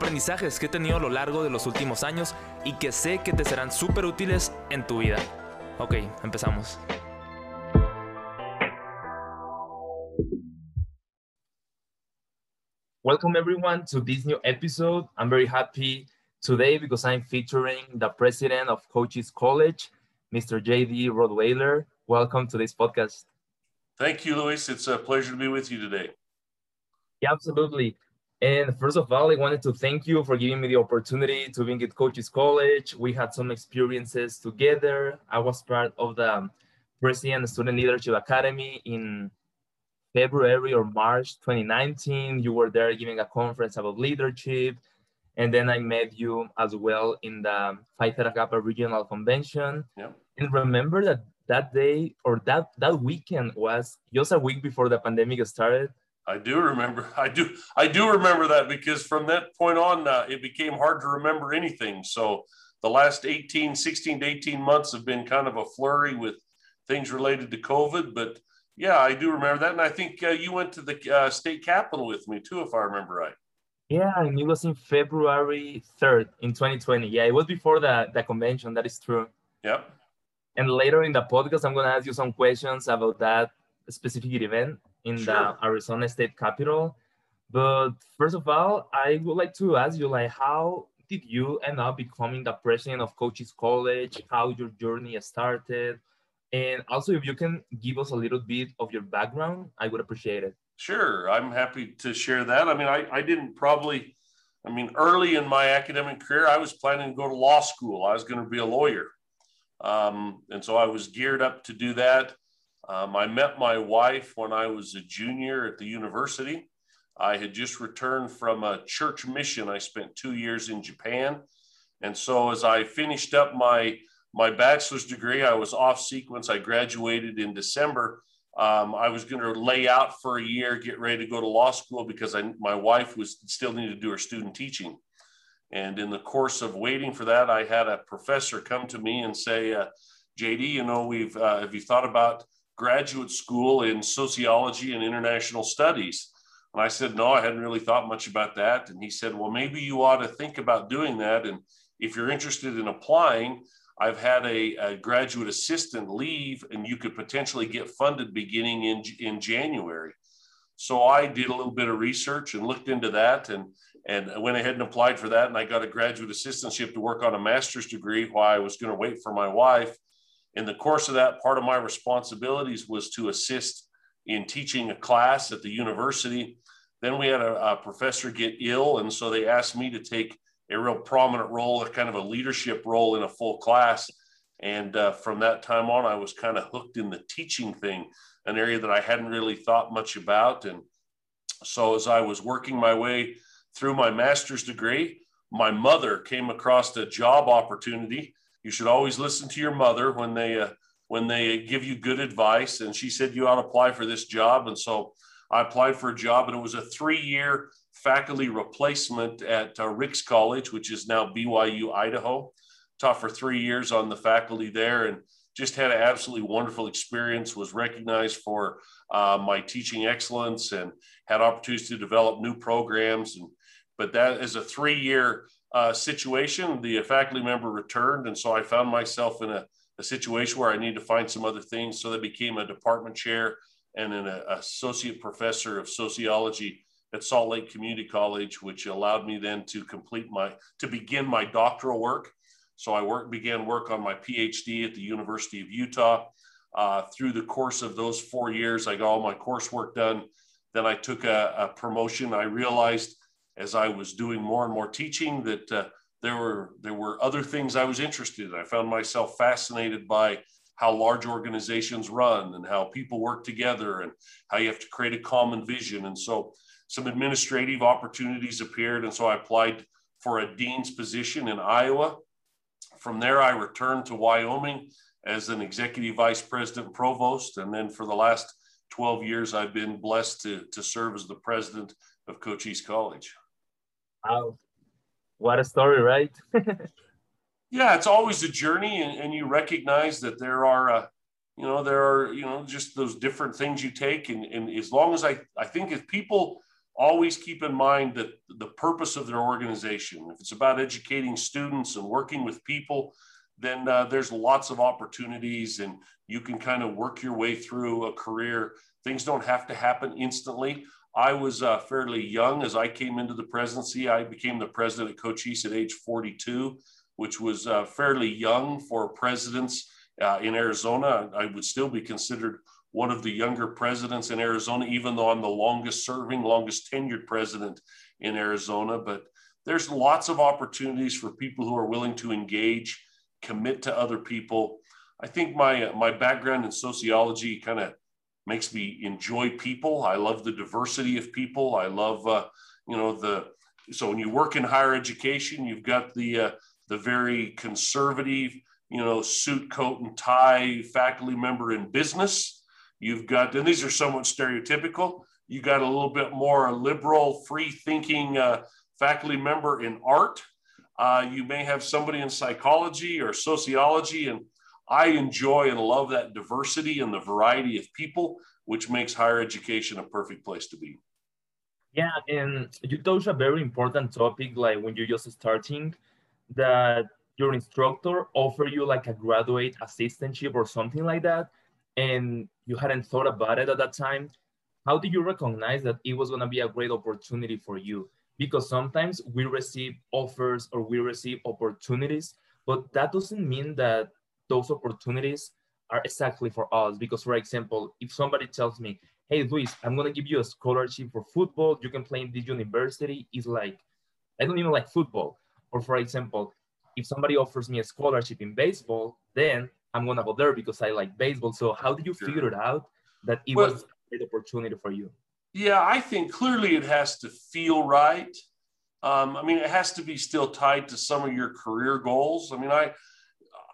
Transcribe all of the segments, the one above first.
aprendizajes que he tenido a lo largo de los últimos años y que sé que te serán súper útiles en tu vida. Ok, empezamos. Welcome everyone to this new episode. I'm very happy today because I'm featuring the president of Coaches College, Mr. JD Rodweiler. Welcome to this podcast. Thank you, Luis. It's a pleasure to be with you today. Yeah, absolutely. And first of all, I wanted to thank you for giving me the opportunity to be at Cochise College. We had some experiences together. I was part of the President Student Leadership Academy in February or March 2019. You were there giving a conference about leadership. And then I met you as well in the Phi Theta Kappa Regional Convention. Yeah. And remember that that day or that, that weekend was just a week before the pandemic started. I do remember. I do. I do remember that because from that point on, uh, it became hard to remember anything. So the last 18, 16 to 18 months have been kind of a flurry with things related to COVID. But yeah, I do remember that. And I think uh, you went to the uh, state capitol with me too, if I remember right. Yeah, and it was in February 3rd in 2020. Yeah, it was before the, the convention. That is true. Yep. And later in the podcast, I'm going to ask you some questions about that specific event in sure. the Arizona State Capitol. But first of all, I would like to ask you, like, how did you end up becoming the president of Cochise College? How your journey started? And also, if you can give us a little bit of your background, I would appreciate it. Sure, I'm happy to share that. I mean, I, I didn't probably, I mean, early in my academic career, I was planning to go to law school. I was going to be a lawyer. Um, and so I was geared up to do that. Um, I met my wife when I was a junior at the university. I had just returned from a church mission. I spent two years in Japan. And so as I finished up my my bachelor's degree. I was off sequence. I graduated in December. Um, I was going to lay out for a year, get ready to go to law school because I, my wife was still needed to do her student teaching. And in the course of waiting for that, I had a professor come to me and say, uh, "JD, you know, we've uh, have you thought about graduate school in sociology and international studies?" And I said, "No, I hadn't really thought much about that." And he said, "Well, maybe you ought to think about doing that. And if you're interested in applying, I've had a, a, graduate assistant leave, and you could potentially get funded beginning in, in January. So I did a little bit of research and looked into that, and and I went ahead and applied for that, and I got a graduate assistantship to work on a master's degree while I was going to wait for my wife. In the course of that, part of my responsibilities was to assist in teaching a class at the university. Then we had a, a professor get ill, and so they asked me to take a real prominent role, a kind of a leadership role in a full class. And uh, from that time on, I was kind of hooked in the teaching thing, an area that I hadn't really thought much about. And so as I was working my way through my master's degree, my mother came across a job opportunity. You should always listen to your mother when they uh, when they give you good advice. And she said you ought to apply for this job. And so I applied for a job, and it was a three year faculty replacement at uh, Ricks College, which is now BYU Idaho. Taught for three years on the faculty there and just had an absolutely wonderful experience, was recognized for uh, my teaching excellence and had opportunities to develop new programs. And, but that is a three year uh, situation. The faculty member returned. And so I found myself in a, a situation where I needed to find some other things. So that became a department chair and an associate professor of sociology at Salt Lake Community College, which allowed me then to complete my to begin my doctoral work. So I work began work on my PhD at the University of Utah. Uh, through the course of those four years, I got all my coursework done. Then I took a, a promotion. I realized as I was doing more and more teaching that uh, there were there were other things I was interested in. I found myself fascinated by how large organizations run and how people work together and how you have to create a common vision. And so some administrative opportunities appeared. And so I applied for a dean's position in Iowa. From there, I returned to Wyoming as an executive vice president provost. And then for the last 12 years, I've been blessed to, to serve as the president of Cochise College. Wow. What a story, right? yeah, it's always a journey, and, and you recognize that there are, uh, you know, there are, you know, just those different things you take. And, and as long as I, I think if people always keep in mind that the purpose of their organization, if it's about educating students and working with people, then uh, there's lots of opportunities and you can kind of work your way through a career. Things don't have to happen instantly. I was uh, fairly young as I came into the presidency. I became the president of Cochise at age 42, which was uh, fairly young for presidents uh, in Arizona. I would still be considered one of the younger presidents in Arizona, even though I'm the longest serving, longest tenured president in Arizona. But there's lots of opportunities for people who are willing to engage, commit to other people. I think my my background in sociology kind of makes me enjoy people. I love the diversity of people. I love uh, you know the so when you work in higher education, you've got the uh, the very conservative, you know, suit, coat, and tie faculty member in business You've got, and these are somewhat stereotypical. You got a little bit more liberal, free thinking uh, faculty member in art. Uh, you may have somebody in psychology or sociology. And I enjoy and love that diversity and the variety of people, which makes higher education a perfect place to be. Yeah, and you touched a very important topic, like when you're just starting, that your instructor offer you like a graduate assistantship or something like that and you hadn't thought about it at that time, how did you recognize that it was going to be a great opportunity for you? Because sometimes we receive offers or we receive opportunities, but that doesn't mean that those opportunities are exactly for us. Because, for example, if somebody tells me, Hey, Luis, I'm going to give you a scholarship for football, you can play in this university, it's like, I don't even like football. Or, for example, if somebody offers me a scholarship in baseball, then I'm gonna go there because I like baseball. So how did you sure. figure it out that it well, was a great opportunity for you? Yeah, I think clearly it has to feel right. Um, I mean, it has to be still tied to some of your career goals. I mean, I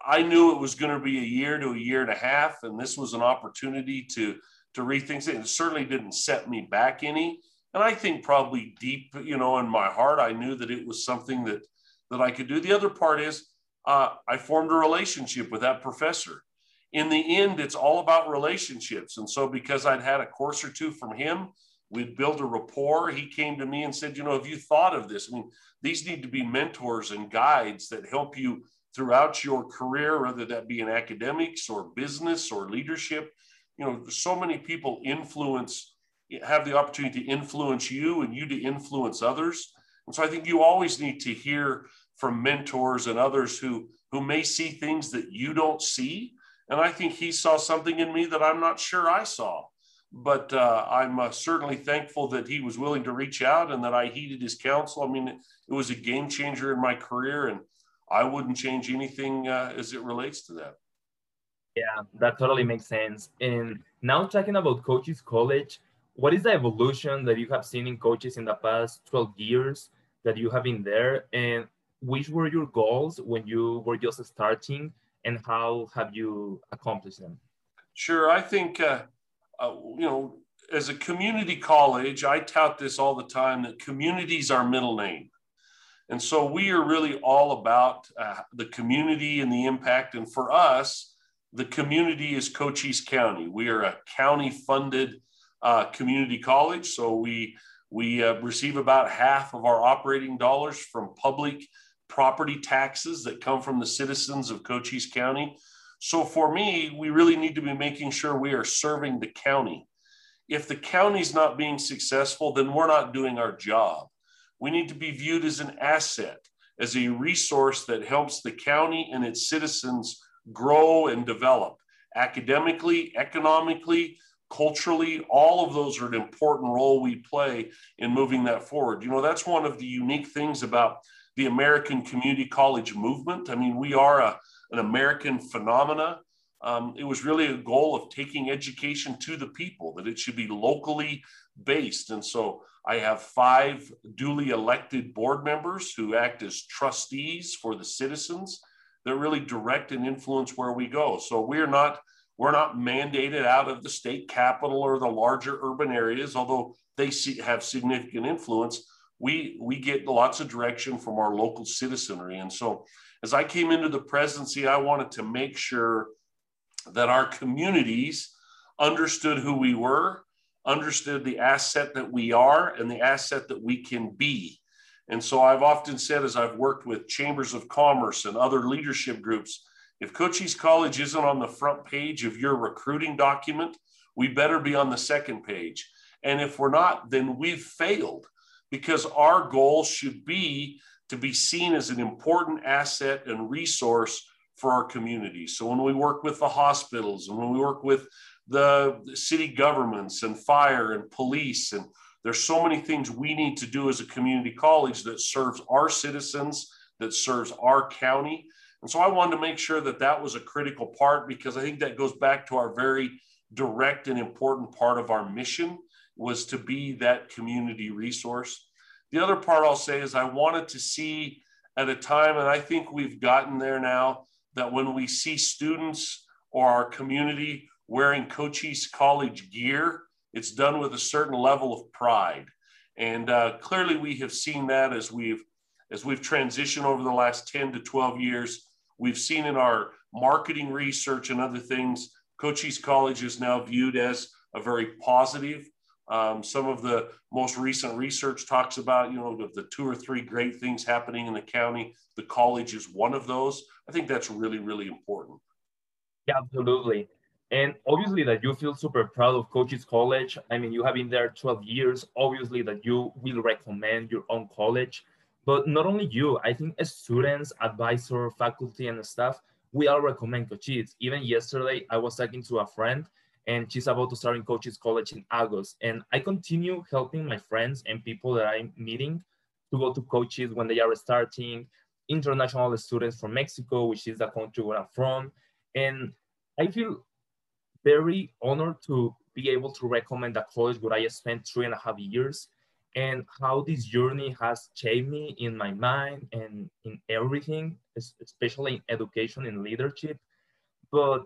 I knew it was going to be a year to a year and a half, and this was an opportunity to to rethink it. It certainly didn't set me back any. And I think probably deep, you know, in my heart, I knew that it was something that that I could do. The other part is uh, I formed a relationship with that professor. In the end, it's all about relationships. And so, because I'd had a course or two from him, we'd built a rapport. He came to me and said, You know, have you thought of this? I mean, these need to be mentors and guides that help you throughout your career, whether that be in academics or business or leadership. You know, so many people influence, have the opportunity to influence you and you to influence others. And so I think you always need to hear from mentors and others who who may see things that you don't see and i think he saw something in me that i'm not sure i saw but uh, i'm uh, certainly thankful that he was willing to reach out and that i heeded his counsel i mean it, it was a game changer in my career and i wouldn't change anything uh, as it relates to that yeah that totally makes sense and now talking about Cochise college what is the evolution that you have seen in Cochise in the past 12 years that you have been there and which were your goals when you were just starting and how have you accomplished them? Sure. I think, uh, uh, you know, as a community college, I tout this all the time that communities are middle name. And so we are really all about uh, the community and the impact. And for us, the community is Cochise County. We are a county funded uh, community college. So we, we uh, receive about half of our operating dollars from public property taxes that come from the citizens of Cochise County. So for me, we really need to be making sure we are serving the county. If the county's not being successful, then we're not doing our job. We need to be viewed as an asset, as a resource that helps the county and its citizens grow and develop academically, economically, culturally. All of those are an important role we play in moving that forward. You know, that's one of the unique things about the American community college movement. I mean, we are a, an American phenomena. um, it was really a goal of taking education to the people, that it should be locally based. And so I have five duly elected board members who act as trustees for the citizens that really direct and influence where we go. So we're not we're not mandated out of the state capital or the larger urban areas, although they see, have significant influence. We we get lots of direction from our local citizenry, and so as I came into the presidency, I wanted to make sure that our communities understood who we were, understood the asset that we are, and the asset that we can be. And so I've often said, as I've worked with chambers of commerce and other leadership groups, if Cochise College isn't on the front page of your recruiting document, we better be on the second page. And if we're not, then we've failed because our goal should be to be seen as an important asset and resource for our community. So when we work with the hospitals and when we work with the city governments and fire and police and there's so many things we need to do as a community college that serves our citizens that serves our county. And so i wanted to make sure that that was a critical part because i think that goes back to our very direct and important part of our mission was to be that community resource. The other part i'll say is i wanted to see at a time and i think we've gotten there now that when we see students or our community wearing Cochise College gear, it's done with a certain level of pride. And uh, clearly, we have seen that as we've as we've transitioned over the last 10 to 12 years. We've seen in our marketing research and other things, Cochise College is now viewed as a very positive. Um, some of the most recent research talks about, you know, the, the two or three great things happening in the county. The college is one of those. I think that's really, really important. Yeah, absolutely. And obviously that you feel super proud of Cochise College. I mean, you have been there 12 years. Obviously that you will recommend your own college. But not only you, I think as students, advisor, faculty, and staff, we all recommend Cochise. Even yesterday, I was talking to a friend and she's about to start in Cochise College in August. And I continue helping my friends and people that I'm meeting to go to Cochise when they are starting, international students from Mexico, which is the country where I'm from. And I feel very honored to be able to recommend a college where I spent three and a half years and how this journey has shaped me in my mind and in everything, especially in education and leadership. But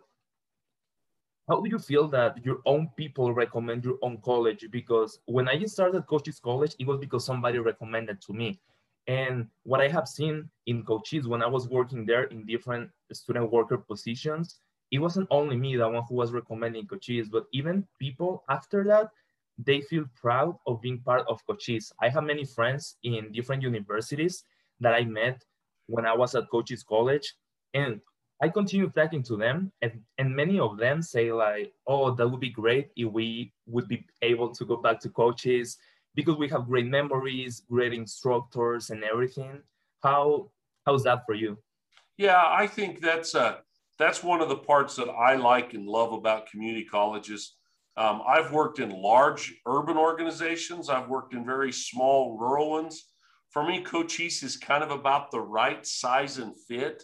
how do you feel that your own people recommend your own college? Because when I started Cochise College, it was because somebody recommended to me. And what I have seen in Cochise when I was working there in different student worker positions, it wasn't only me, the one who was recommending Cochise, but even people after that, they feel proud of being part of Cochise. I have many friends in different universities that I met when I was at Cochise College, and I continue talking to them, and, and many of them say like, "Oh, that would be great if we would be able to go back to Cochise because we have great memories, great instructors, and everything." How how's that for you? Yeah, I think that's uh, that's one of the parts that I like and love about community colleges. Um, I've worked in large urban organizations. I've worked in very small rural ones. For me, Cochise is kind of about the right size and fit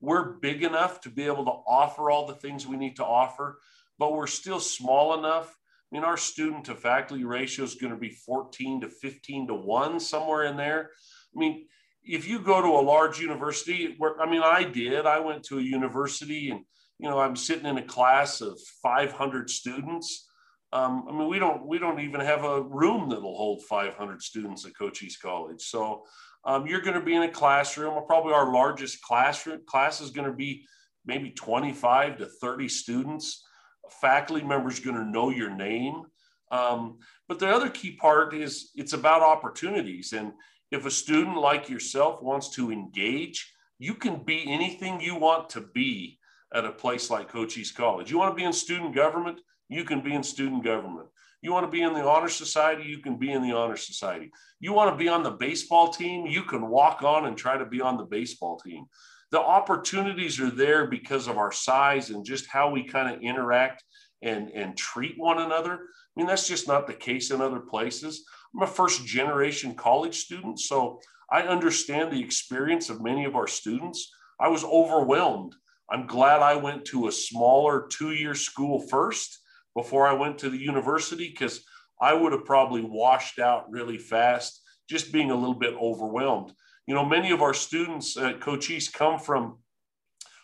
we're big enough to be able to offer all the things we need to offer, but we're still small enough. I mean, our student to faculty ratio is going to be 14 to 15 to 1, somewhere in there. I mean, if you go to a large university, where I mean, I did, I went to a university and, you know, I'm sitting in a class of 500 students. Um, I mean, we don't we don't even have a room that'll hold 500 students at Cochise College. So um, you're going to be in a classroom. Probably our largest classroom class is going to be maybe 25 to 30 students. A faculty member is going to know your name. Um, but the other key part is it's about opportunities. And if a student like yourself wants to engage, you can be anything you want to be at a place like Cochise College. You want to be in student government, you can be in student government. You want to be in the honor society, you can be in the honor society. You want to be on the baseball team, you can walk on and try to be on the baseball team. The opportunities are there because of our size and just how we kind of interact and, and treat one another. I mean, that's just not the case in other places. I'm a first generation college student, so I understand the experience of many of our students. I was overwhelmed I'm glad I went to a smaller two year school first before I went to the university because I would have probably washed out really fast, just being a little bit overwhelmed. You know, many of our students at Cochise come from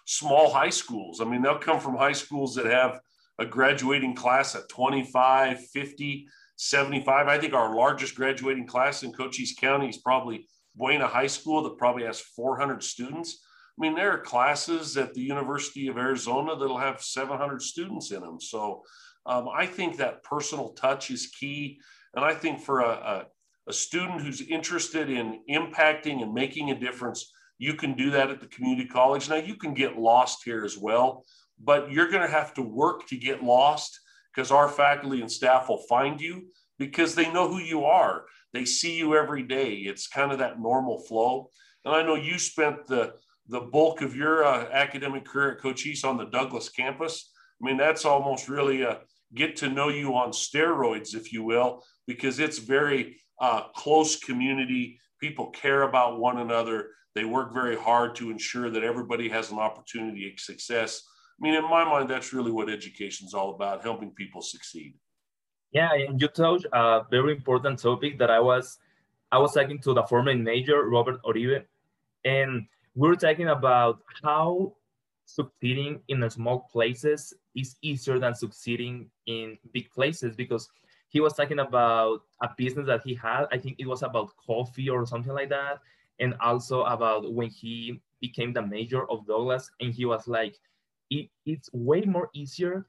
small high schools. I mean, they'll come from high schools that have a graduating class at 25, 50, 75. I think our largest graduating class in Cochise County is probably Buena High School that probably has 400 students. I mean, there are classes at the University of Arizona that'll have 700 students in them. So um, I think that personal touch is key. And I think for a, a, a student who's interested in impacting and making a difference, you can do that at the community college. Now, you can get lost here as well, but you're going to have to work to get lost because our faculty and staff will find you because they know who you are. They see you every day. It's kind of that normal flow. And I know you spent the the bulk of your uh, academic career at Cochise on the Douglas campus. I mean, that's almost really a get to know you on steroids, if you will, because it's very uh, close community. People care about one another. They work very hard to ensure that everybody has an opportunity of success. I mean, in my mind, that's really what education is all about, helping people succeed. Yeah, and you touched a very important topic that I was I was talking to the former major Robert Uribe, and we are talking about how succeeding in small places is easier than succeeding in big places because he was talking about a business that he had. I think it was about coffee or something like that. And also about when he became the major of Douglas. And he was like, it, it's way more easier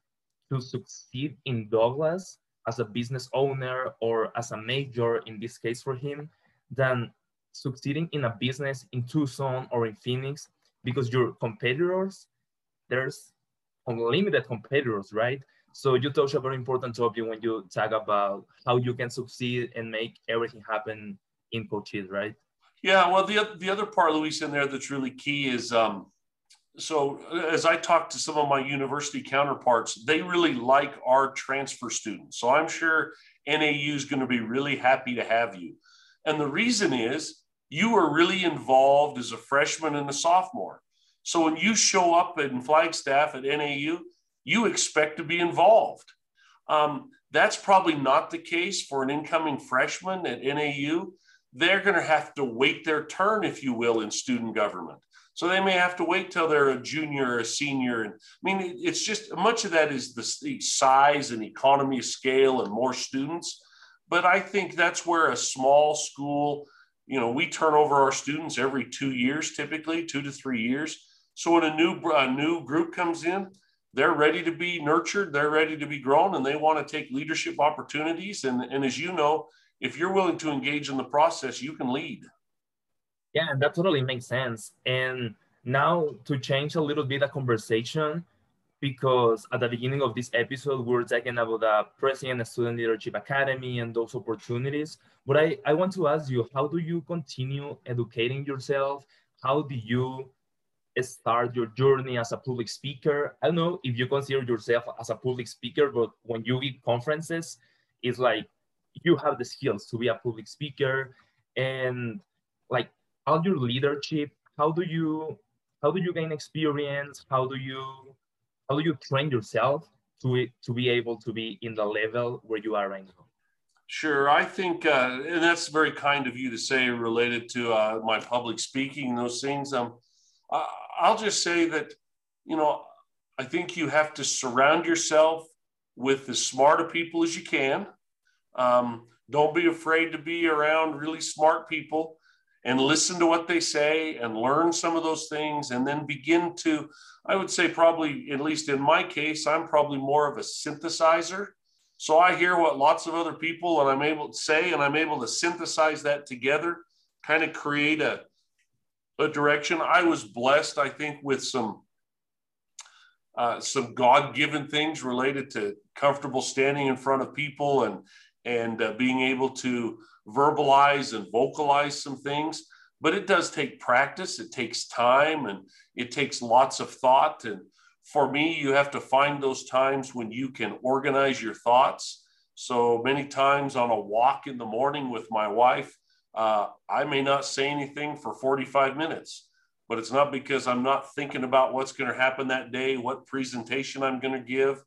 to succeed in Douglas as a business owner or as a major in this case for him than succeeding in a business in Tucson or in Phoenix because your competitors, there's unlimited competitors, right? So you touch a very important topic when you talk about how you can succeed and make everything happen in Cochise, right? Yeah, well, the, the other part, Luis, in there that's really key is um, so as I talk to some of my university counterparts, they really like our transfer students. So I'm sure NAU is going to be really happy to have you. And the reason is you were really involved as a freshman and a sophomore. So when you show up in Flagstaff at NAU, you expect to be involved. Um, that's probably not the case for an incoming freshman at NAU. They're going to have to wait their turn, if you will, in student government. So they may have to wait till they're a junior or a senior. And I mean, it's just much of that is the, size and economy of scale and more students. But I think that's where a small school you know, we turn over our students every two years, typically two to three years. So when a new a new group comes in, they're ready to be nurtured, they're ready to be grown, and they want to take leadership opportunities. And, and as you know, if you're willing to engage in the process, you can lead. Yeah, that totally makes sense. And now to change a little bit the conversation, because at the beginning of this episode, we were talking about the President Student Leadership Academy and those opportunities. But I, I want to ask you, how do you continue educating yourself? How do you start your journey as a public speaker? I don't know if you consider yourself as a public speaker, but when you give conferences, it's like you have the skills to be a public speaker and like all your leadership, how do you how do you gain experience? How do you how do you train yourself to to be able to be in the level where you are right now? Sure, I think, uh, and that's very kind of you to say related to uh, my public speaking, those things. Um, I'll just say that, you know, I think you have to surround yourself with as smart people as you can. Um, don't be afraid to be around really smart people and listen to what they say and learn some of those things and then begin to i would say probably at least in my case i'm probably more of a synthesizer. So i hear what lots of other people and i'm able to say and i'm able to synthesize that together kind of create a, a direction. I was blessed i think with some uh, some god-given things related to comfortable standing in front of people and and uh, being able to verbalize and vocalize some things but it does take practice it takes time and it takes lots of thought and for me you have to find those times when you can organize your thoughts so many times on a walk in the morning with my wife uh, i may not say anything for 45 minutes but it's not because I'm not thinking about what's going to happen that day, what presentation I'm going to give.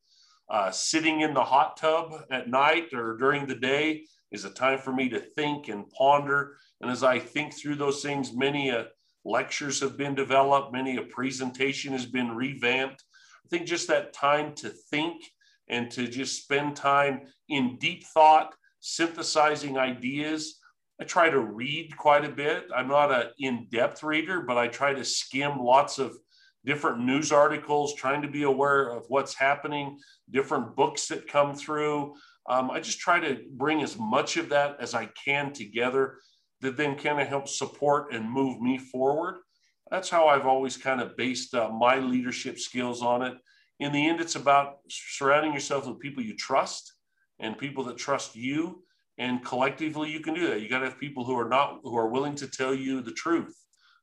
Uh, sitting in the hot tub at night or during the day is a time for me to think and ponder. And as I think through those things, many uh, lectures have been developed, many a presentation has been revamped. I think just that time to think and to just spend time in deep thought, synthesizing ideas. I try to read quite a bit. I'm not an in depth reader, but I try to skim lots of different news articles, trying to be aware of what's happening, different books that come through. Um, I just try to bring as much of that as I can together that then kind of helps support and move me forward. That's how I've always kind of based uh, my leadership skills on it. In the end, it's about surrounding yourself with people you trust and people that trust you. And collectively, you can do that. You got to have people who are not who are willing to tell you the truth,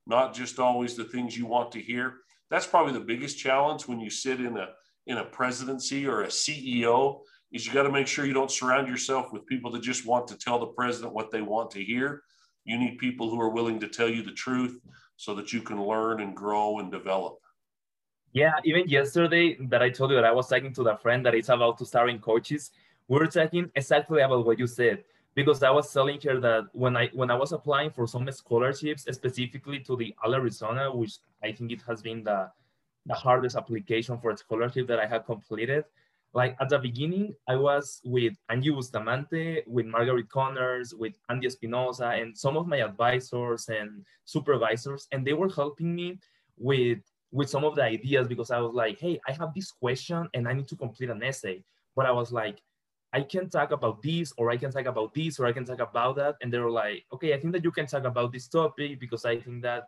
not just always the things you want to hear. That's probably the biggest challenge when you sit in a in a presidency or a CEO is you got to make sure you don't surround yourself with people that just want to tell the president what they want to hear. You need people who are willing to tell you the truth so that you can learn and grow and develop. Yeah, even yesterday that I told you that I was talking to the friend that is about to start in Cochise, we were talking exactly about what you said because I was telling her that when I when I was applying for some scholarships, specifically to the All Arizona, which I think it has been the the hardest application for a scholarship that I have completed. Like at the beginning, I was with Angie Bustamante, with Margaret Connors, with Andy Espinosa, and some of my advisors and supervisors, and they were helping me with with some of the ideas because I was like, hey, I have this question and I need to complete an essay. But I was like, I can talk about this, or I can talk about this, or I can talk about that. And they were like, okay, I think that you can talk about this topic because I think that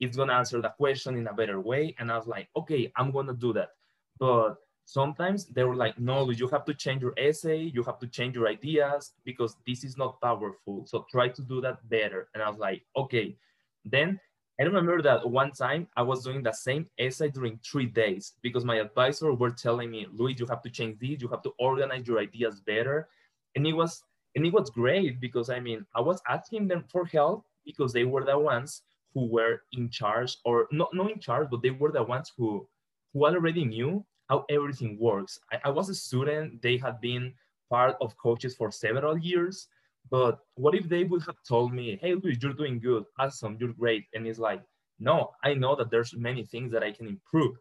it's gonna answer the question in a better way. And I was like, okay, I'm gonna do that. But sometimes they were like, no, you have to change your essay, you have to change your ideas because this is not powerful. So try to do that better. And I was like, okay. Then I remember that one time I was doing the same essay during three days because my advisor were telling me, Luis, you have to change this, you have to organize your ideas better. And it was and it was great because I mean I was asking them for help because they were the ones who were in charge or not, not in charge, but they were the ones who, who already knew how everything works. I, I was a student, they had been part of Cochise for several years, but what if they would have told me, hey, Luis, you're doing good, awesome, you're great. And it's like, no, I know that there's many things that I can improve.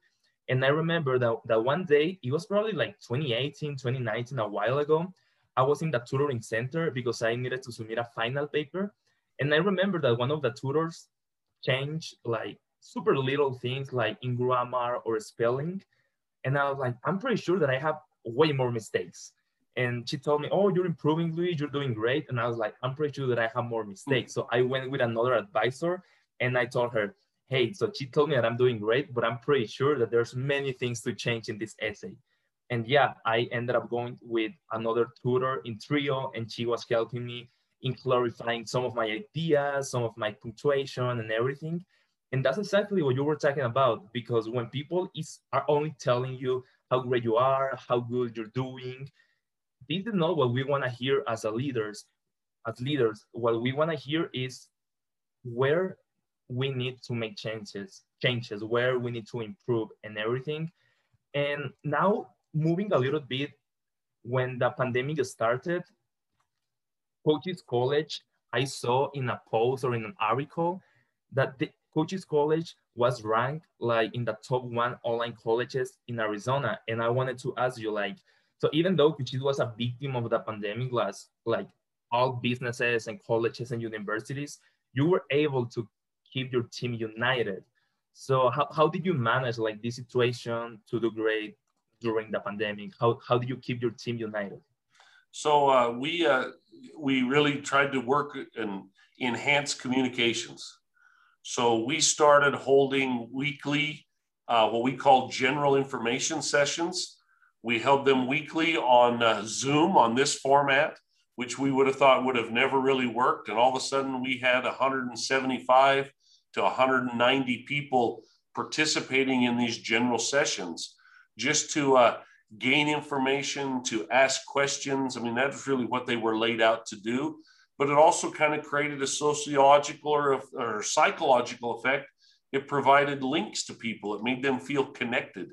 And I remember that, that one day, it was probably like 2018, 2019, a while ago, I was in the tutoring center because I needed to submit a final paper. And I remember that one of the tutors changed like super little things like in grammar or spelling. And I was like, I'm pretty sure that I have way more mistakes. And she told me, Oh, you're improving, Luis, you're doing great. And I was like, I'm pretty sure that I have more mistakes. So I went with another advisor and I told her, Hey, so she told me that I'm doing great, but I'm pretty sure that there's many things to change in this essay. And yeah, I ended up going with another tutor in Trio, and she was helping me in clarifying some of my ideas, some of my punctuation and everything. And that's exactly what you were talking about, because when people is, are only telling you how great you are, how good you're doing, this is not what we want to hear as a leaders. As leaders, what we want to hear is where we need to make changes, changes, where we need to improve and everything. And now moving a little bit, when the pandemic started, Cochise College, I saw in a post or in an article that the Cochise College was ranked like in the top one online colleges in Arizona. And I wanted to ask you, like, so even though Cochise was a victim of the pandemic, last like all businesses and colleges and universities, you were able to keep your team united. So how, how did you manage like this situation to do great during the pandemic? How, how did you keep your team united? So uh, we uh, we really tried to work and enhance communications. So we started holding weekly, uh, what we call general information sessions. We held them weekly on uh, Zoom on this format, which we would have thought would have never really worked. And all of a sudden, we had 175 to 190 people participating in these general sessions just to uh, gain information, to ask questions. I mean, that's really what they were laid out to do. But it also kind of created a sociological or, or psychological effect it provided links to people. It made them feel connected.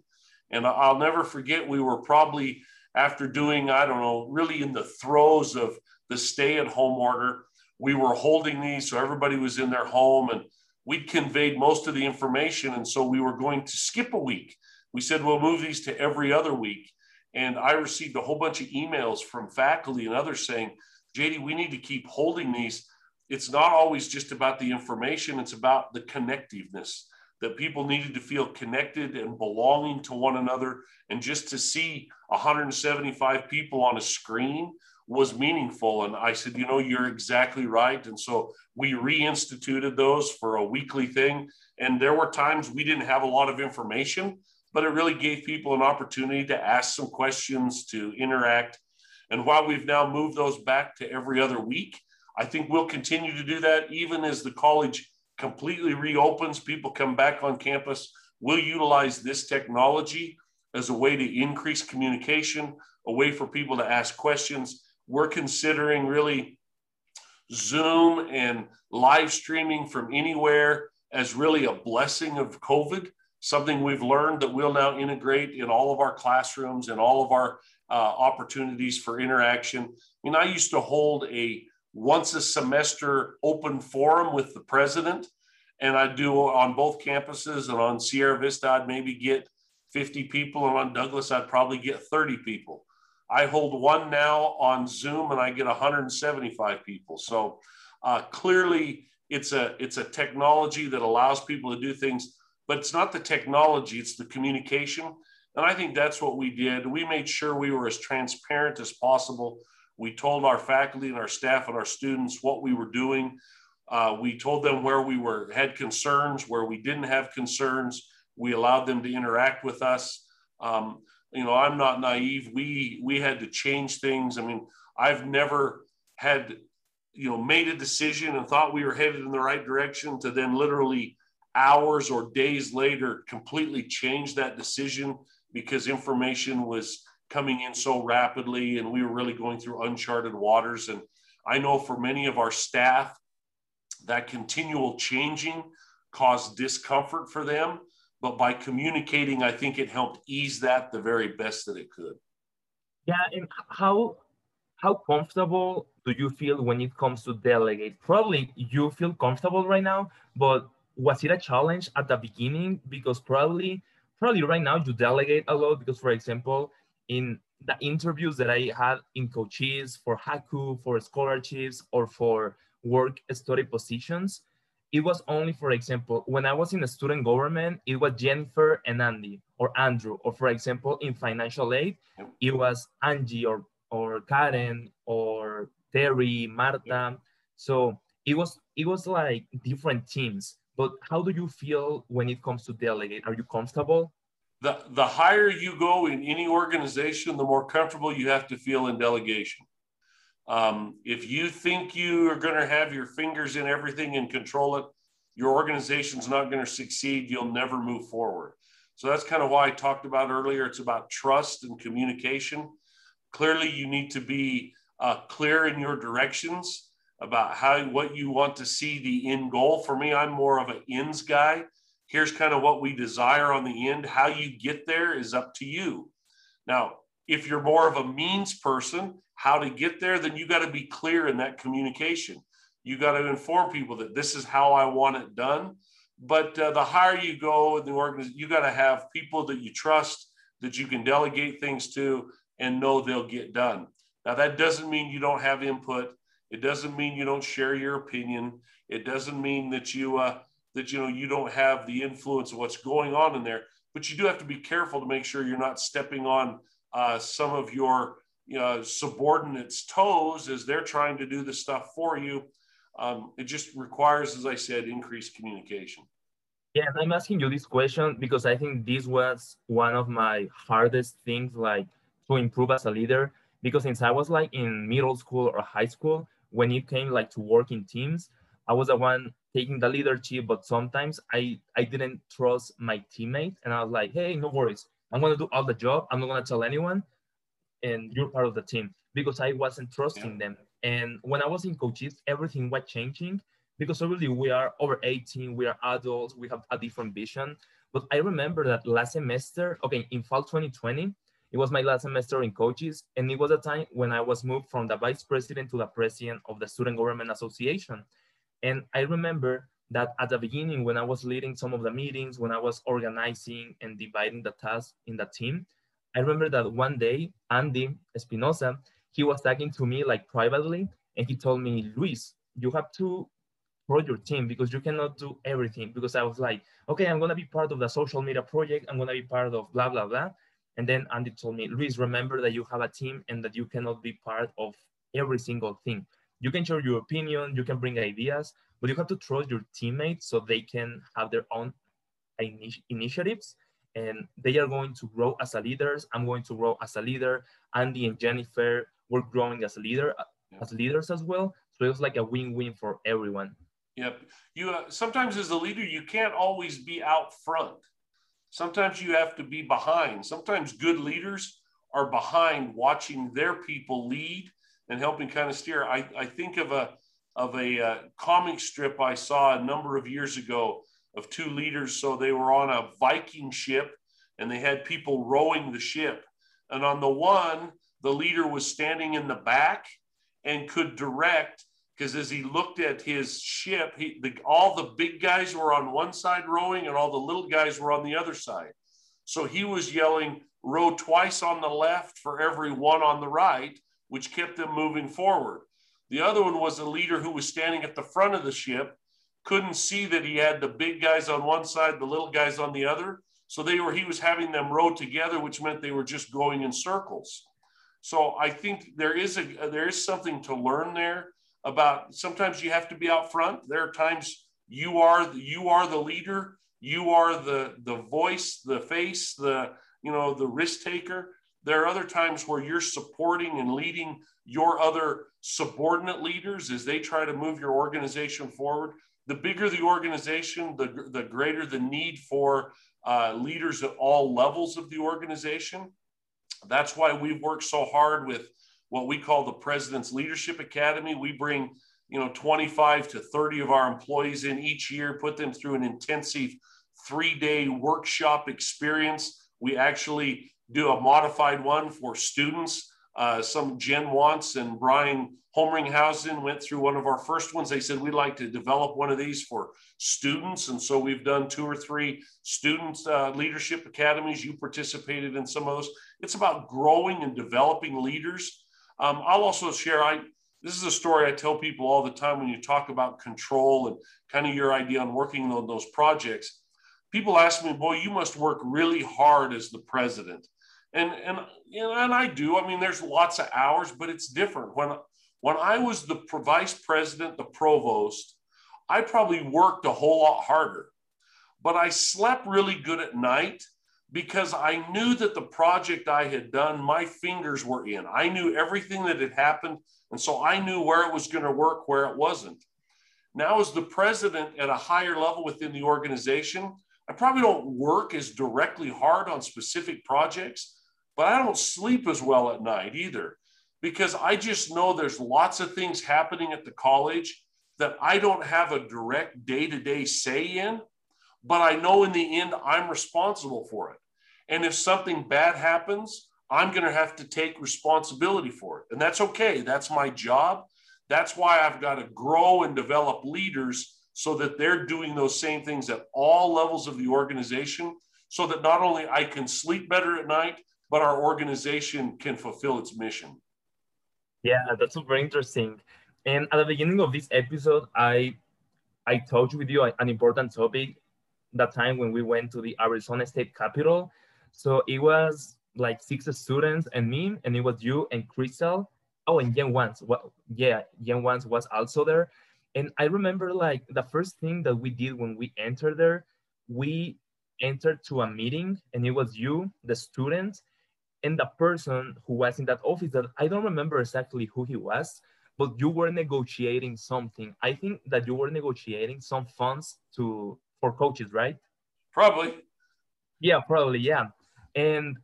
And I'll never forget, we were probably after doing, I don't know, really in the throes of the stay at home order. We were holding these, so everybody was in their home and we'd conveyed most of the information. And so we were going to skip a week. We said, we'll move these to every other week. And I received a whole bunch of emails from faculty and others saying, JD, we need to keep holding these. It's not always just about the information, it's about the connectiveness that people needed to feel connected and belonging to one another. And just to see 175 people on a screen was meaningful. And I said, you know, you're exactly right. And so we reinstituted those for a weekly thing. And there were times we didn't have a lot of information, but it really gave people an opportunity to ask some questions, to interact. And while we've now moved those back to every other week, I think we'll continue to do that even as the college completely reopens, people come back on campus. We'll utilize this technology as a way to increase communication, a way for people to ask questions. We're considering really Zoom and live streaming from anywhere as really a blessing of COVID, something we've learned that we'll now integrate in all of our classrooms and all of our uh, opportunities for interaction. I mean, I used to hold a once a semester open forum with the president. And I do on both campuses and on Sierra Vista, I'd maybe get 50 people. And on Douglas, I'd probably get 30 people. I hold one now on Zoom and I get 175 people. So uh, clearly, it's a it's a technology that allows people to do things, but it's not the technology; it's the communication. And I think that's what we did. We made sure we were as transparent as possible we told our faculty and our staff and our students what we were doing. Uh, we told them where we were had concerns, where we didn't have concerns. We allowed them to interact with us. Um, you know, I'm not naive. We we had to change things. I mean, I've never had you know made a decision and thought we were headed in the right direction to then literally hours or days later completely changed that decision because information was coming in so rapidly and we were really going through uncharted waters. And I know for many of our staff, that continual changing caused discomfort for them. But by communicating, I think it helped ease that the very best that it could. Yeah, and how how comfortable do you feel when it comes to delegate? Probably you feel comfortable right now, but was it a challenge at the beginning? Because probably probably right now you delegate a lot because for example, in the interviews that I had in Cochise for Haku, for scholarships, or for work study positions, it was only, for example, when I was in a student government, it was Jennifer and Andy or Andrew, or for example, in financial aid, it was Angie or or Karen or Terry, Marta. So it was it was like different teams. But how do you feel when it comes to delegate? Are you comfortable? the, the higher you go in any organization, the more comfortable you have to feel in delegation. Um, if you think you are going to have your fingers in everything and control it, your organization's not going to succeed. You'll never move forward. So that's kind of why I talked about earlier. It's about trust and communication. Clearly, you need to be uh, clear in your directions about how what you want to see the end goal. For me, I'm more of an ends guy here's kind of what we desire on the end. How you get there is up to you. Now, if you're more of a means person, how to get there, then you got to be clear in that communication. You got to inform people that this is how I want it done. But uh, the higher you go in the organization, you got to have people that you trust, that you can delegate things to, and know they'll get done. Now, that doesn't mean you don't have input. It doesn't mean you don't share your opinion. It doesn't mean that you uh, that you know you don't have the influence of what's going on in there but you do have to be careful to make sure you're not stepping on uh, some of your you know, subordinates toes as they're trying to do the stuff for you um, it just requires as i said increased communication yeah and i'm asking you this question because i think this was one of my hardest things like to improve as a leader because since i was like in middle school or high school when it came like to work in teams i was the one taking the leadership, but sometimes I I didn't trust my teammate, and I was like, hey, no worries, I'm gonna do all the job. I'm not gonna tell anyone, and you're part of the team because I wasn't trusting yeah. them. And when I was in Cochise, everything was changing because obviously we are over 18, we are adults, we have a different vision. But I remember that last semester, okay, in fall 2020, it was my last semester in Cochise, and it was a time when I was moved from the vice president to the president of the Student Government Association. And I remember that at the beginning, when I was leading some of the meetings, when I was organizing and dividing the tasks in the team, I remember that one day, Andy Espinosa, he was talking to me like privately, and he told me, Luis, you have to grow your team because you cannot do everything. Because I was like, okay, I'm gonna be part of the social media project. I'm gonna be part of blah blah blah. And then Andy told me, Luis, remember that you have a team and that you cannot be part of every single thing. You can share your opinion, you can bring ideas, but you have to trust your teammates so they can have their own initiatives and they are going to grow as a leaders. I'm going to grow as a leader. Andy and Jennifer were growing as a leader, as leaders as well. So it was like a win-win for everyone. Yep. You uh, sometimes as a leader, you can't always be out front. Sometimes you have to be behind. Sometimes good leaders are behind watching their people lead and helping kind of steer. I, I think of a of a uh, comic strip I saw a number of years ago of two leaders. So they were on a Viking ship and they had people rowing the ship. And on the one, the leader was standing in the back and could direct because as he looked at his ship, he, the, all the big guys were on one side rowing and all the little guys were on the other side. So he was yelling, row twice on the left for every one on the right, which kept them moving forward. The other one was a leader who was standing at the front of the ship, couldn't see that he had the big guys on one side, the little guys on the other. So they were, he was having them row together, which meant they were just going in circles. So I think there is a, there is something to learn there about sometimes you have to be out front. There are times you are the, you are the leader, you are the the voice, the face, the you know the risk taker. There are other times where you're supporting and leading your other subordinate leaders as they try to move your organization forward. The bigger the organization, the, the greater the need for uh, leaders at all levels of the organization. That's why we've worked so hard with what we call the President's Leadership Academy. We bring, you know, 25 to 30 of our employees in each year, put them through an intensive three day workshop experience. We actually do a modified one for students. Uh, some Jen Wants and Brian Holmringhausen went through one of our first ones. They said we'd like to develop one of these for students. And so we've done two or three student uh, leadership academies. You participated in some of those. It's about growing and developing leaders um, I'll also share, I, this is a story I tell people all the time when you talk about control and kind of your idea on working on those projects. People ask me, boy, you must work really hard as the president. And, and, you know, and I do. I mean, there's lots of hours, but it's different. When, when I was the vice president, the provost, I probably worked a whole lot harder, but I slept really good at night because I knew that the project I had done, my fingers were in. I knew everything that had happened. And so I knew where it was going to work, where it wasn't. Now, as the president at a higher level within the organization, I probably don't work as directly hard on specific projects, but I don't sleep as well at night either because I just know there's lots of things happening at the college that I don't have a direct day to day say in, but I know in the end I'm responsible for it. And if something bad happens, I'm going to have to take responsibility for it. And that's okay. That's my job. That's why I've got to grow and develop leaders so that they're doing those same things at all levels of the organization so that not only I can sleep better at night, but our organization can fulfill its mission. Yeah, that's super interesting. And at the beginning of this episode, I I talked with you an important topic that time when we went to the Arizona State Capitol so it was like six students and me, and it was you and Crystal. Oh, and Yen Wans. Well, yeah, Yen Wans was also there. And I remember like the first thing that we did when we entered there, we entered to a meeting and it was you, the student, and the person who was in that office that I don't remember exactly who he was, but you were negotiating something. I think that you were negotiating some funds to for Cochise, right? Probably. Yeah, probably, yeah. And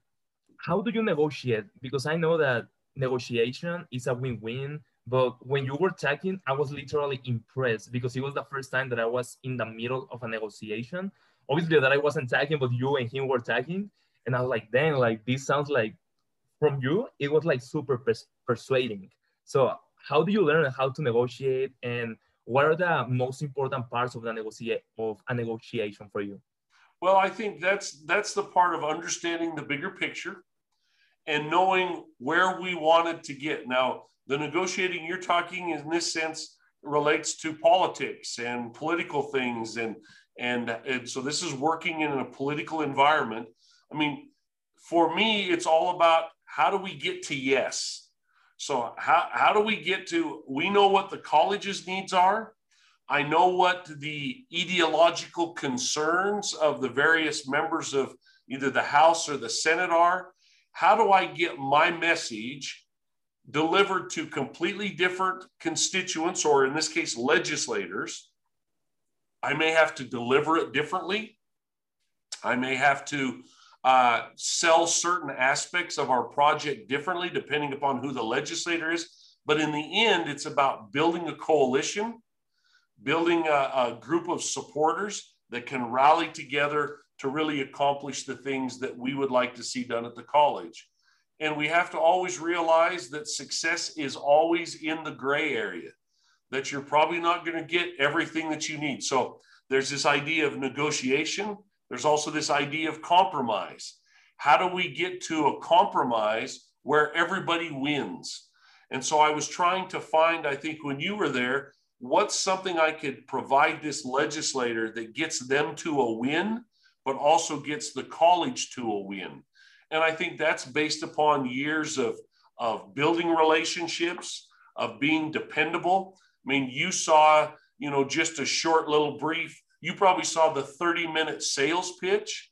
how do you negotiate? Because I know that negotiation is a win-win. But when you were talking, I was literally impressed because it was the first time that I was in the middle of a negotiation. Obviously, that I wasn't talking, but you and him were talking, and I was like, "Dang, like this sounds like from you." It was like super pers- persuading. So, how do you learn how to negotiate, and what are the most important parts of the negotiate of a negotiation for you? Well, I think that's that's the part of understanding the bigger picture and knowing where we wanted to get. Now, the negotiating you're talking in this sense relates to politics and political things and and, and so this is working in a political environment. I mean, for me, it's all about how do we get to yes. So how, how do we get to we know what the college's needs are. I know what the ideological concerns of the various members of either the House or the Senate are. How do I get my message delivered to completely different constituents, or in this case, legislators. I may have to deliver it differently. I may have to uh, sell certain aspects of our project differently depending upon who the legislator is. But in the end, it's about building a coalition, building a, a group of supporters that can rally together to really accomplish the things that we would like to see done at the college. And we have to always realize that success is always in the gray area, that you're probably not going to get everything that you need. So there's this idea of negotiation. There's also this idea of compromise. How do we get to a compromise where everybody wins? And so I was trying to find, I think when you were there, what's something I could provide this legislator that gets them to a win, but also gets the college to a win? And I think that's based upon years of, of building relationships, of being dependable. I mean, you saw, you know, just a short little brief, you probably saw the 30 minute sales pitch,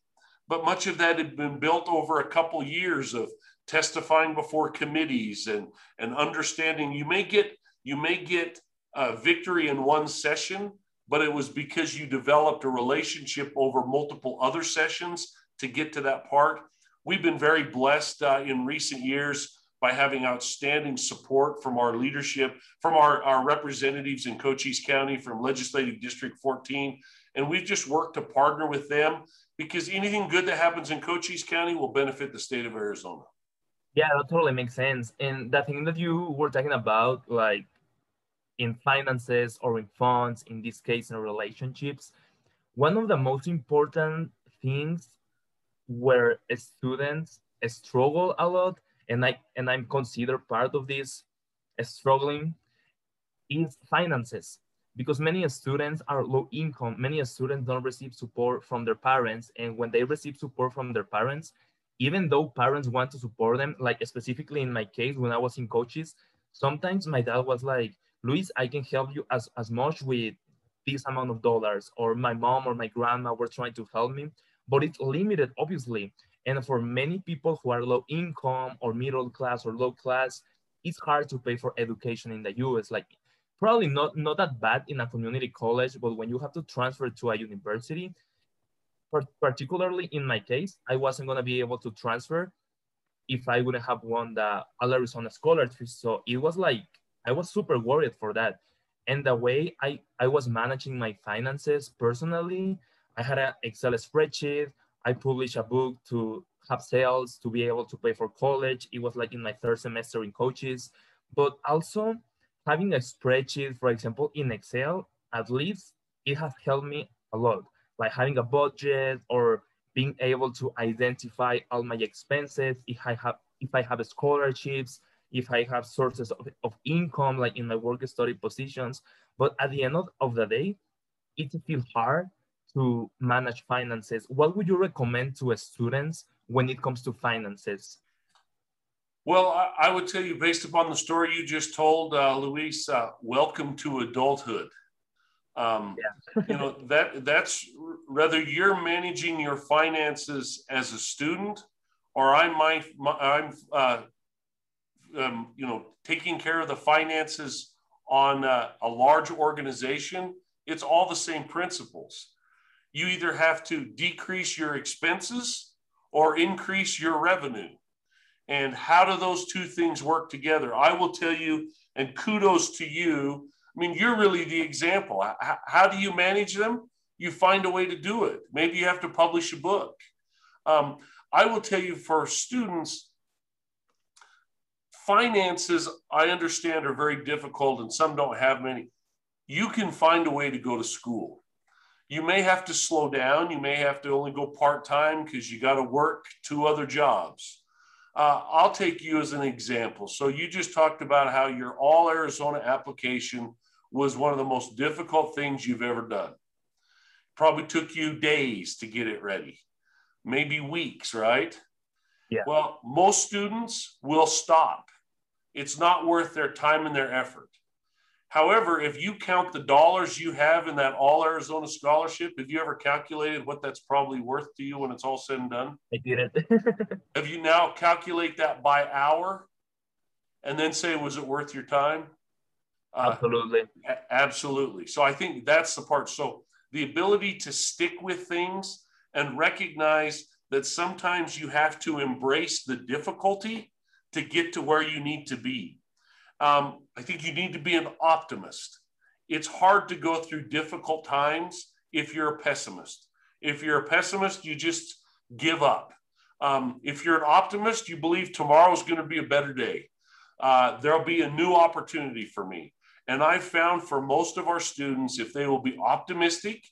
but much of that had been built over a couple years of testifying before committees and, and understanding you may get you may get a victory in one session but it was because you developed a relationship over multiple other sessions to get to that part we've been very blessed uh, in recent years by having outstanding support from our leadership, from our, our representatives in Cochise County, from Legislative District 14. And we've just worked to partner with them because anything good that happens in Cochise County will benefit the state of Arizona. Yeah, that totally makes sense. And the thing that you were talking about, like in finances or in funds, in this case, in relationships, one of the most important things where students struggle a lot, and I and I'm considered part of this struggling is finances because many students are low income. Many students don't receive support from their parents, and when they receive support from their parents, even though parents want to support them, like specifically in my case when I was in Cochise, sometimes my dad was like, "Luis, I can help you as as much with this amount of dollars," or my mom or my grandma were trying to help me, but it's limited, obviously. And for many people who are low income or middle class or low class, it's hard to pay for education in the US. Like probably not, not that bad in a community college, but when you have to transfer to a university, particularly in my case, I wasn't gonna be able to transfer if I wouldn't have won the All Arizona scholarship. So it was like, I was super worried for that. And the way I, I was managing my finances personally, I had an Excel spreadsheet. I published a book to have sales to be able to pay for college. It was like in my third semester in Cochise. but also having a spreadsheet, for example, in Excel, at least it has helped me a lot. Like having a budget or being able to identify all my expenses. If I have if I have scholarships, if I have sources of, of income, like in my work study positions. But at the end of, the day, it feels hard to manage finances, what would you recommend to students when it comes to finances? Well, I, I would tell you, based upon the story you just told, uh, Luis, uh, welcome to adulthood. Um, yeah. you know that that's whether you're managing your finances as a student or I'm my, my I'm uh, um, you know taking care of the finances on a, a large organization. It's all the same principles you either have to decrease your expenses or increase your revenue. And how do those two things work together? I will tell you, and kudos to you. I mean, you're really the example. How, do you manage them? You find a way to do it. Maybe you have to publish a book. Um, I will tell you for students, finances, I understand, are very difficult and some don't have many. You can find a way to go to school. You may have to slow down. You may have to only go part time because you got to work two other jobs. Uh, I'll take you as an example. So, you just talked about how your All Arizona application was one of the most difficult things you've ever done. Probably took you days to get it ready, maybe weeks, right? Yeah. Well, most students will stop. It's not worth their time and their effort. However, if you count the dollars you have in that All Arizona scholarship, have you ever calculated what that's probably worth to you when it's all said and done? I didn't. have you now calculate that by hour and then say, was it worth your time? Uh, absolutely. A- absolutely. So I think that's the part. So the ability to stick with things and recognize that sometimes you have to embrace the difficulty to get to where you need to be. Um, I think you need to be an optimist. It's hard to go through difficult times if you're a pessimist. If you're a pessimist, you just give up. Um, if you're an optimist, you believe tomorrow's going to be a better day. Uh, there'll be a new opportunity for me. And I've found for most of our students, if they will be optimistic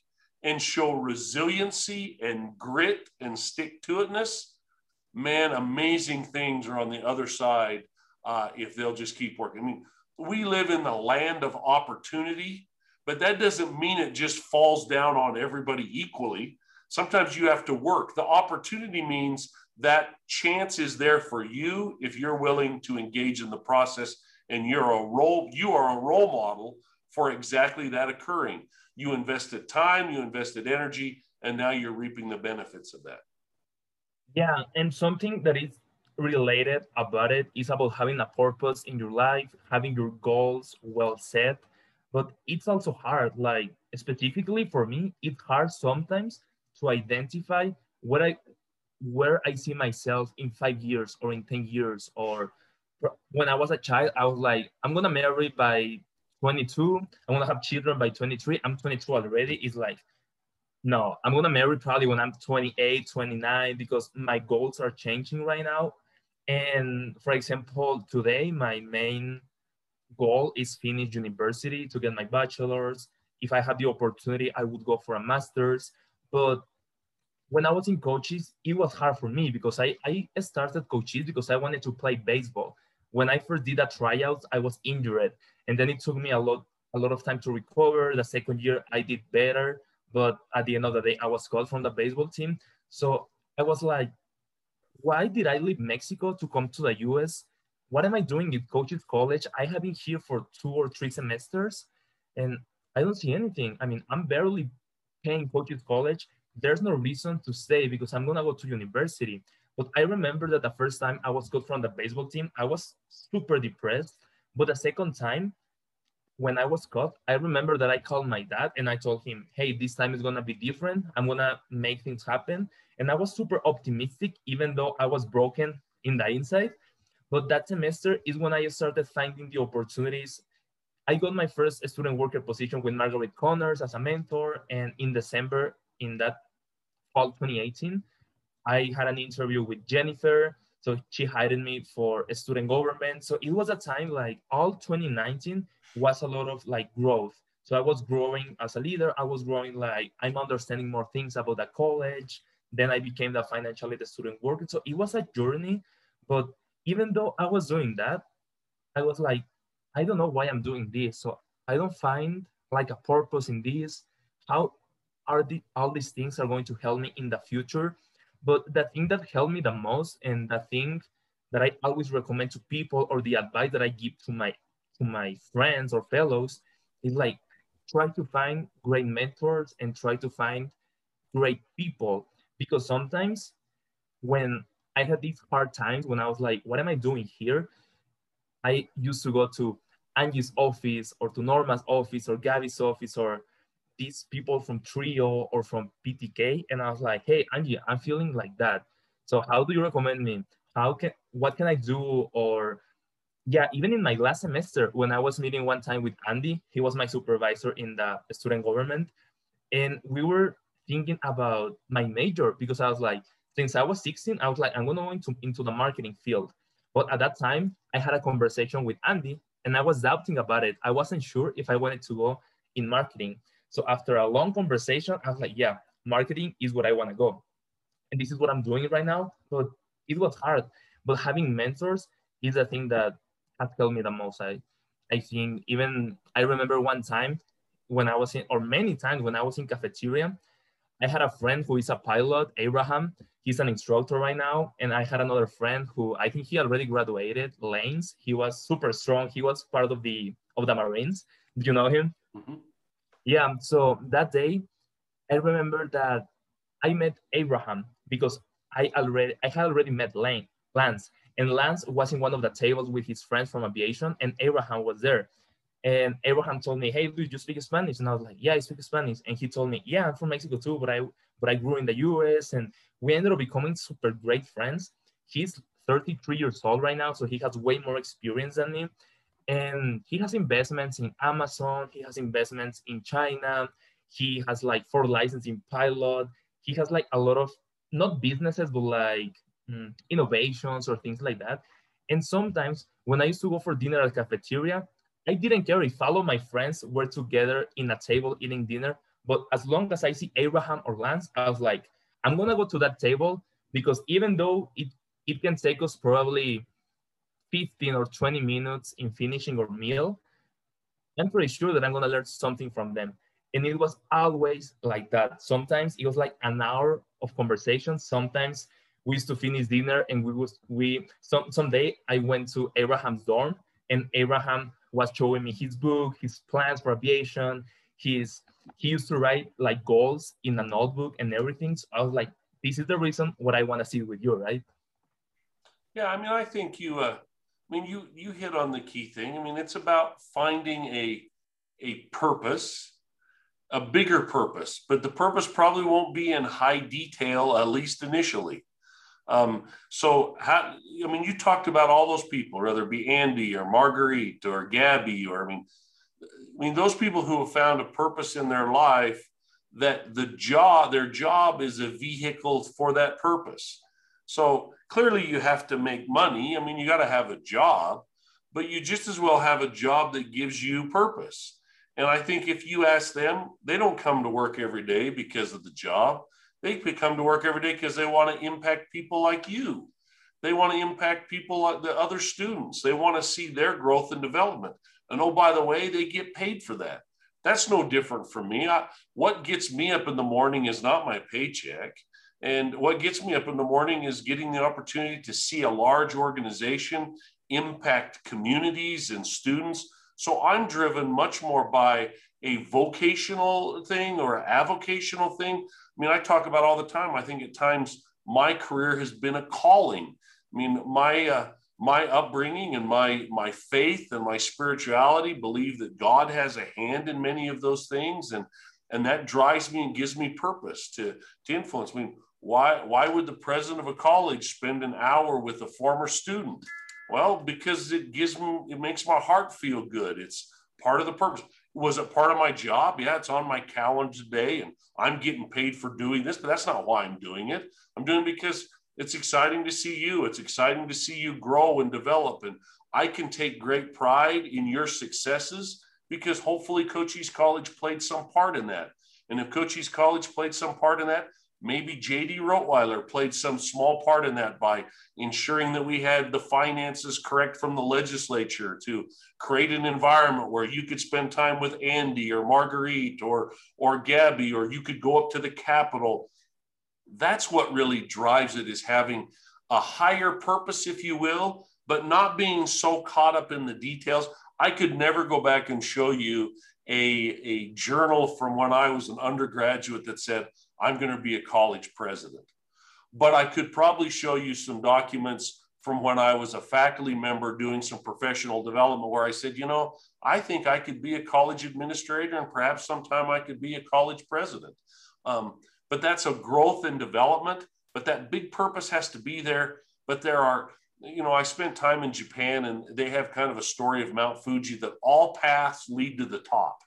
and show resiliency and grit and stick to itness, man, amazing things are on the other side uh, if they'll just keep working. I mean, we live in the land of opportunity, but that doesn't mean it just falls down on everybody equally. Sometimes you have to work. The opportunity means that chance is there for you if you're willing to engage in the process and you're a role you are a role model for exactly that occurring you invested time you invested energy and now you're reaping the benefits of that yeah and something that is related about it is about having a purpose in your life, having your goals well set. But it's also hard, like specifically for me, it's hard sometimes to identify what I where I see myself in five years or in 10 years. Or when I was a child, I was like, I'm gonna marry by 22, I'm gonna have children by 23. I'm 22 already. It's like, no, I'm gonna marry probably when I'm 28, 29, because my goals are changing right now. And for example, today my main goal is finish university to get my bachelor's. If I had the opportunity, I would go for a master's. But when I was in Cochise, it was hard for me because I, I started Cochise because I wanted to play baseball. When I first did a tryout, I was injured. And then it took me a lot a lot of time to recover. The second year I did better, but at the end of the day, I was called from the baseball team. So I was like, why did I leave Mexico to come to the US? What am I doing in Cochise College? I have been here for two or three semesters and I don't see anything. I mean, I'm barely paying Cochise College. There's no reason to stay because I'm gonna go to university. But I remember that the first time I was cut from the baseball team, I was super depressed. But the second time, when I was caught, I remember that I called my dad and I told him, hey, this time is gonna be different. I'm gonna make things happen. And I was super optimistic, even though I was broken in the inside. But that semester is when I started finding the opportunities. I got my first student worker position with Margaret Connors as a mentor. And in December, in that fall 2018, I had an interview with Jennifer. So she hired me for a student government. So it was a time like all 2019 was a lot of like growth. So I was growing as a leader. I was growing like I'm understanding more things about the college. Then I became the financial aid student worker. So it was a journey. But even though I was doing that, I was like, I don't know why I'm doing this. So I don't find like a purpose in this. How are the, all these things are going to help me in the future? But the thing that helped me the most and the thing that I always recommend to people or the advice that I give to my to my friends or fellows is like try to find great mentors and try to find great people because sometimes when I had these hard times when I was like, what am I doing here? I used to go to Angie's office or to Norma's office or Gabby's office or these people from Trio or from PTK. And I was like, hey, Angie, I'm feeling like that. So how do you recommend me? How can, what can I do? Or yeah, even in my last semester, when I was meeting one time with Andy, he was my supervisor in the student government. And we were thinking about my major because I was like, since I was 16, I was like, I'm going to go into, into the marketing field. But at that time, I had a conversation with Andy and I was doubting about it. I wasn't sure if I wanted to go in marketing. So after a long conversation, I was like, yeah, marketing is what I want to go. And this is what I'm doing right now. But it was hard. But having mentors is the thing that has helped me the most. I, I think even I remember one time when I was in, or many times when I was in cafeteria, I had a friend who is a pilot, Abraham. He's an instructor right now. And I had another friend who I think he already graduated, Lanes. He was super strong. He was part of the of the Marines. Do you know him? Mm-hmm. Yeah. So that day, I remember that I met Abraham because I already I had already met Lane, Lance. And Lance was in one of the tables with his friends from aviation, and Abraham was there. And Abraham told me, "Hey, dude, you speak Spanish?" And I was like, "Yeah, I speak Spanish." And he told me, "Yeah, I'm from Mexico too, but I but I grew in the U.S." And we ended up becoming super great friends. He's 33 years old right now, so he has way more experience than me. And he has investments in Amazon. He has investments in China. He has like four licensing pilot. He has like a lot of not businesses, but like mm, innovations or things like that. And sometimes when I used to go for dinner at cafeteria, I didn't care if all of my friends were together in a table eating dinner. But as long as I see Abraham or Lance, I was like, I'm gonna go to that table because even though it, it can take us probably 15 or 20 minutes in finishing our meal, I'm pretty sure that I'm gonna learn something from them. And it was always like that. Sometimes it was like an hour of conversation. Sometimes we used to finish dinner and we was we some someday I went to Abraham's dorm and Abraham was showing me his book, his plans for aviation. His he used to write like goals in a notebook and everything. So I was like, this is the reason what I want to see with you, right? Yeah, I mean, I think you. Uh, I mean, you you hit on the key thing. I mean, it's about finding a a purpose, a bigger purpose, but the purpose probably won't be in high detail, at least initially. Um, so, how, I mean, you talked about all those people, whether it be Andy or Marguerite or Gabby, or I mean, I mean, those people who have found a purpose in their life that the job, their job is a vehicle for that purpose. So clearly, you have to make money. I mean, you got to have a job, but you just as well have a job that gives you purpose. And I think if you ask them, they don't come to work every day because of the job they come to work every day because they want to impact people like you. They want to impact people like the other students. They want to see their growth and development. And oh, by the way, they get paid for that. That's no different for me. I, what gets me up in the morning is not my paycheck. And what gets me up in the morning is getting the opportunity to see a large organization impact communities and students. So I'm driven much more by a vocational thing or a avocational thing I mean, I talk about all the time. I think at times my career has been a calling. I mean, my uh, my upbringing and my my faith and my spirituality believe that God has a hand in many of those things, and and that drives me and gives me purpose to to influence. I mean, why why would the president of a college spend an hour with a former student? Well, because it gives me it makes my heart feel good. It's part of the purpose was it part of my job? Yeah, it's on my calendar today, and I'm getting paid for doing this, but that's not why I'm doing it. I'm doing it because it's exciting to see you. It's exciting to see you grow and develop. And I can take great pride in your successes because hopefully Cochise College played some part in that. And if Cochise College played some part in that, Maybe JD Rottweiler played some small part in that by ensuring that we had the finances correct from the legislature to create an environment where you could spend time with Andy or Marguerite or, or Gabby, or you could go up to the Capitol. That's what really drives it is having a higher purpose, if you will, but not being so caught up in the details. I could never go back and show you a, a journal from when I was an undergraduate that said, I'm going to be a college president. But I could probably show you some documents from when I was a faculty member doing some professional development where I said, you know, I think I could be a college administrator and perhaps sometime I could be a college president. Um, but that's a growth and development. But that big purpose has to be there. But there are you know, I spent time in Japan and they have kind of a story of Mount Fuji that all paths lead to the top.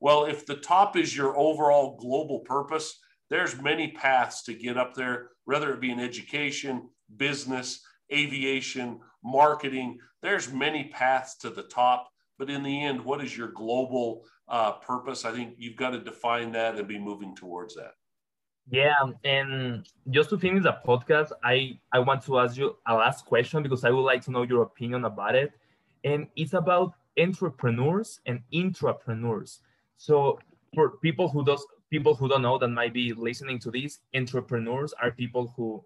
Well, if the top is your overall global purpose, there's many paths to get up there, whether it be in education, business, aviation, marketing. There's many paths to the top. But in the end, what is your global uh, purpose? I think you've got to define that and be moving towards that. Yeah, and just to finish the podcast, I I want to ask you a last question because I would like to know your opinion about it, and it's about entrepreneurs and intrapreneurs. So for people who does people who don't know that might be listening to this, entrepreneurs are people who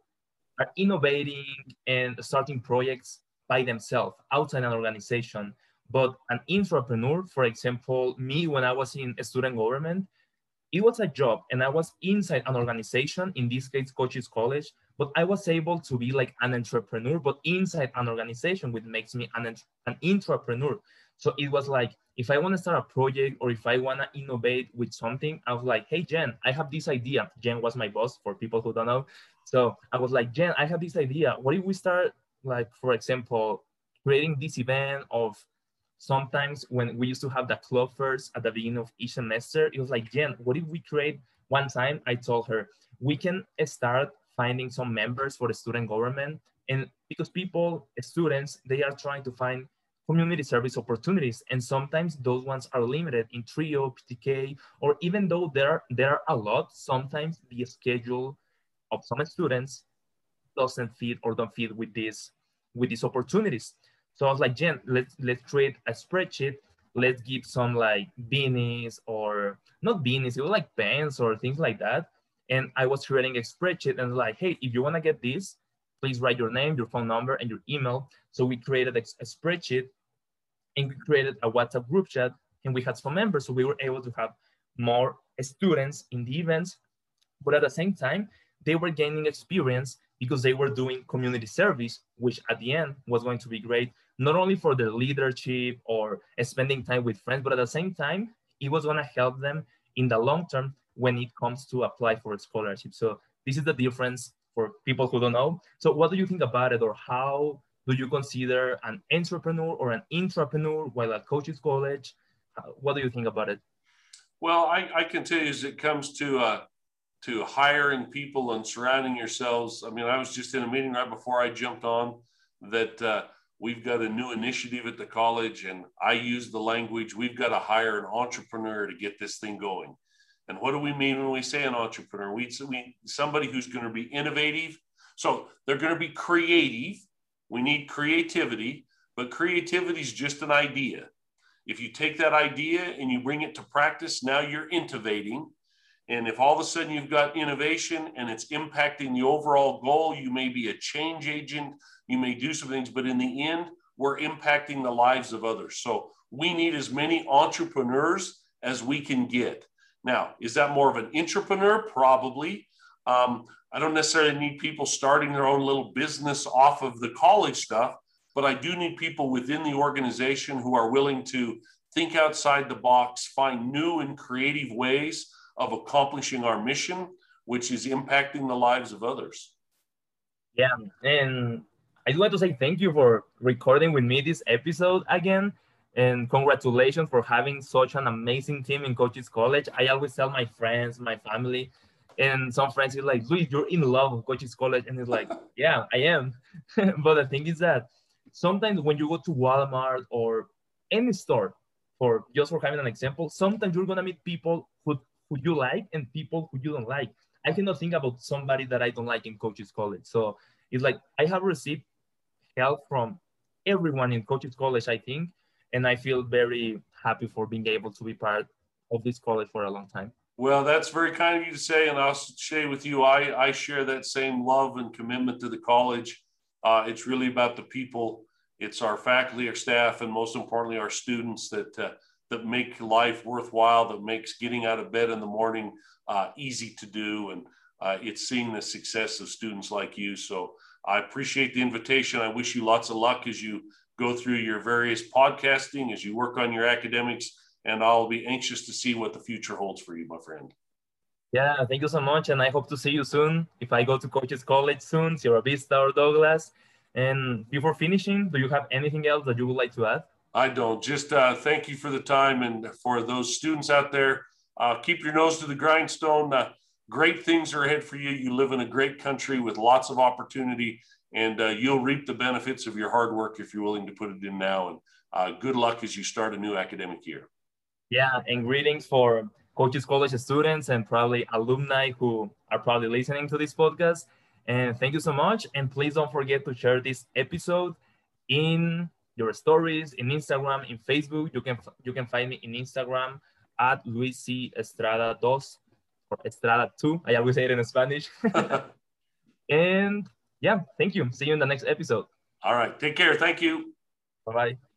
are innovating and starting projects by themselves outside an organization. But an intrapreneur, for example, me when I was in student government, it was a job and I was inside an organization, in this case, Cochise College, but I was able to be like an entrepreneur, but inside an organization, which makes me an, an intrapreneur. So it was like, if I want to start a project or if I want to innovate with something, I was like, hey, Jen, I have this idea. Jen was my boss for people who don't know. So I was like, Jen, I have this idea. What if we start, like, for example, creating this event of sometimes when we used to have the club first at the beginning of each semester, it was like, Jen, what if we create one time? I told her, we can start finding some members for the student government. And because people, students, they are trying to find community service opportunities. And sometimes those ones are limited in TRIO, PTK, or even though there, there are a lot, sometimes the schedule of some students doesn't fit or don't fit with these, with these opportunities. So I was like, Jen, let's let's create a spreadsheet. Let's give some like beanies or not beanies, it was like pens or things like that. And I was creating a spreadsheet and like, hey, if you want to get this, please write your name, your phone number, and your email. So we created a, a spreadsheet and we created a WhatsApp group chat and we had some members. So we were able to have more students in the events, but at the same time, they were gaining experience because they were doing community service, which at the end was going to be great, not only for their leadership or spending time with friends, but at the same time, it was going to help them in the long term when it comes to apply for a scholarship. So this is the difference for people who don't know. So what do you think about it or how do you consider an entrepreneur or an intrapreneur while at Cochise College? What do you think about it? Well, I, I can tell you as it comes to uh, to hiring people and surrounding yourselves. I mean, I was just in a meeting right before I jumped on that uh, we've got a new initiative at the college, and I use the language we've got to hire an entrepreneur to get this thing going. And what do we mean when we say an entrepreneur? We, we somebody who's going to be innovative. So they're going to be creative. We need creativity, but creativity is just an idea. If you take that idea and you bring it to practice, now you're innovating and if all of a sudden you've got innovation and it's impacting the overall goal, you may be a change agent, you may do some things, but in the end, we're impacting the lives of others. So we need as many entrepreneurs as we can get. Now, is that more of an entrepreneur? Probably. Um, I don't necessarily need people starting their own little business off of the college stuff, but I do need people within the organization who are willing to think outside the box, find new and creative ways of accomplishing our mission, which is impacting the lives of others. Yeah, and I do want to say thank you for recording with me this episode again. And congratulations for having such an amazing team in Cochise College. I always tell my friends, my family, and some friends are like, Luis, you're in love with Cochise College. And it's like, yeah, I am. but the thing is that sometimes when you go to Walmart or any store, for just for having an example, sometimes you're gonna meet people who who you like and people who you don't like. I cannot think about somebody that I don't like in Cochise College. So it's like I have received help from everyone in Cochise College, I think, and I feel very happy for being able to be part of this college for a long time. Well, that's very kind of you to say, and I'll share with you. I, I share that same love and commitment to the college. Uh, it's really about the people. It's our faculty, our staff, and most importantly, our students that uh, that make life worthwhile, that makes getting out of bed in the morning uh, easy to do. And uh, it's seeing the success of students like you. So I appreciate the invitation. I wish you lots of luck as you go through your various podcasting, as you work on your academics. And I'll be anxious to see what the future holds for you, my friend. Yeah, thank you so much. And I hope to see you soon. If I go to Cochise College soon, Sierra Vista or Douglas. And before finishing, do you have anything else that you would like to add? I don't. Just uh, thank you for the time and for those students out there. Uh, keep your nose to the grindstone. Uh, great things are ahead for you. You live in a great country with lots of opportunity, and uh, you'll reap the benefits of your hard work if you're willing to put it in now. And uh, good luck as you start a new academic year. Yeah, and greetings for Cochise College students and probably alumni who are probably listening to this podcast. And thank you so much. And please don't forget to share this episode in your stories, in Instagram, in Facebook. You can you can find me in Instagram at Luis C. Estrada dos or Estrada 2. I always say it in Spanish. and yeah, thank you. See you in the next episode. All right. Take care. Thank you. Bye bye.